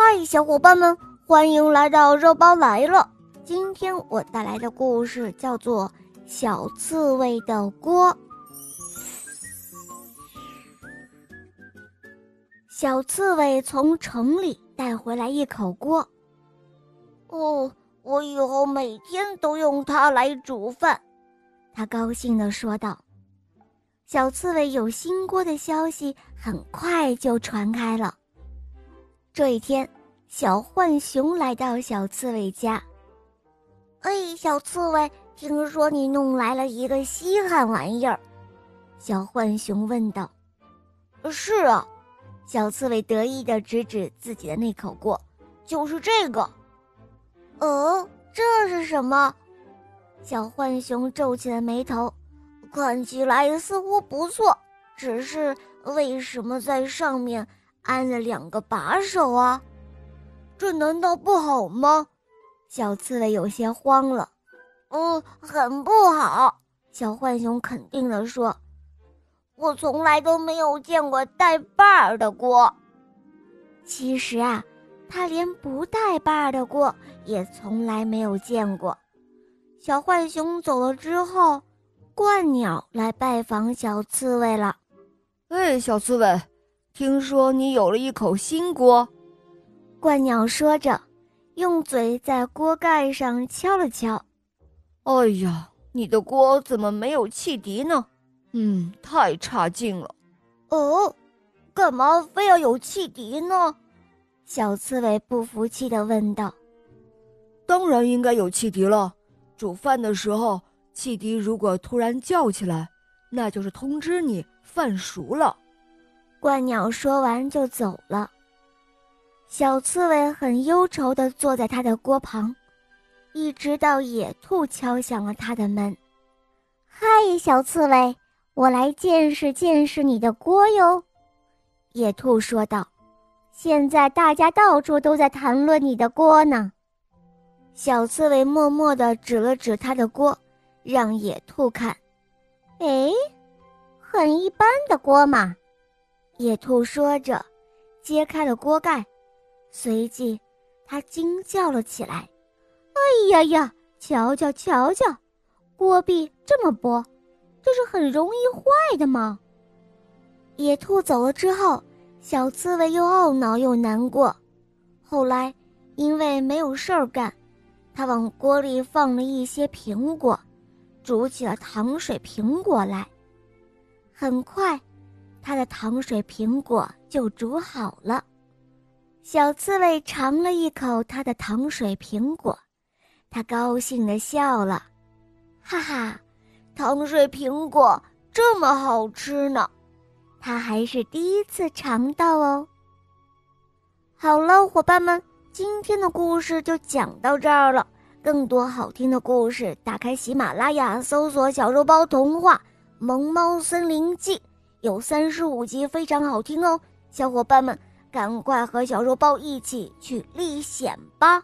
嗨，小伙伴们，欢迎来到肉包来了。今天我带来的故事叫做《小刺猬的锅》。小刺猬从城里带回来一口锅。哦，我以后每天都用它来煮饭。他高兴地说道。小刺猬有新锅的消息很快就传开了。这一天，小浣熊来到小刺猬家。哎，小刺猬，听说你弄来了一个稀罕玩意儿？小浣熊问道。是啊，小刺猬得意的指指自己的那口锅，就是这个。哦，这是什么？小浣熊皱起了眉头，看起来似乎不错，只是为什么在上面安了两个把手啊？这难道不好吗？小刺猬有些慌了。嗯，很不好。小浣熊肯定地说：“我从来都没有见过带把儿的锅。其实啊，他连不带把儿的锅也从来没有见过。”小浣熊走了之后，鹳鸟来拜访小刺猬了。哎，小刺猬，听说你有了一口新锅。鹳鸟说着，用嘴在锅盖上敲了敲。哎呀，你的锅怎么没有汽笛呢？嗯，太差劲了。哦，干嘛非要有汽笛呢？小刺猬不服气地问道。当然应该有汽笛了。煮饭的时候，汽笛如果突然叫起来，那就是通知你饭熟了。鹳鸟说完就走了。小刺猬很忧愁地坐在他的锅旁，一直到野兔敲响了他的门。“嗨，小刺猬，我来见识见识你的锅哟。”野兔说道。“现在大家到处都在谈论你的锅呢。”小刺猬默默地指了指他的锅，让野兔看。哎，很一般的锅嘛。野兔说着，揭开了锅盖，随即他惊叫了起来：“哎呀呀，瞧瞧瞧瞧，锅壁这么薄，这是很容易坏的吗？”野兔走了之后，小刺猬又懊恼又难过。后来，因为没有事儿干。他往锅里放了一些苹果，煮起了糖水苹果来。很快，他的糖水苹果就煮好了。小刺猬尝了一口他的糖水苹果，他高兴地笑了：“哈哈，糖水苹果这么好吃呢，他还是第一次尝到哦。”好了，伙伴们。今天的故事就讲到这儿了。更多好听的故事，打开喜马拉雅，搜索“小肉包童话《萌猫森林记》”，有三十五集，非常好听哦。小伙伴们，赶快和小肉包一起去历险吧！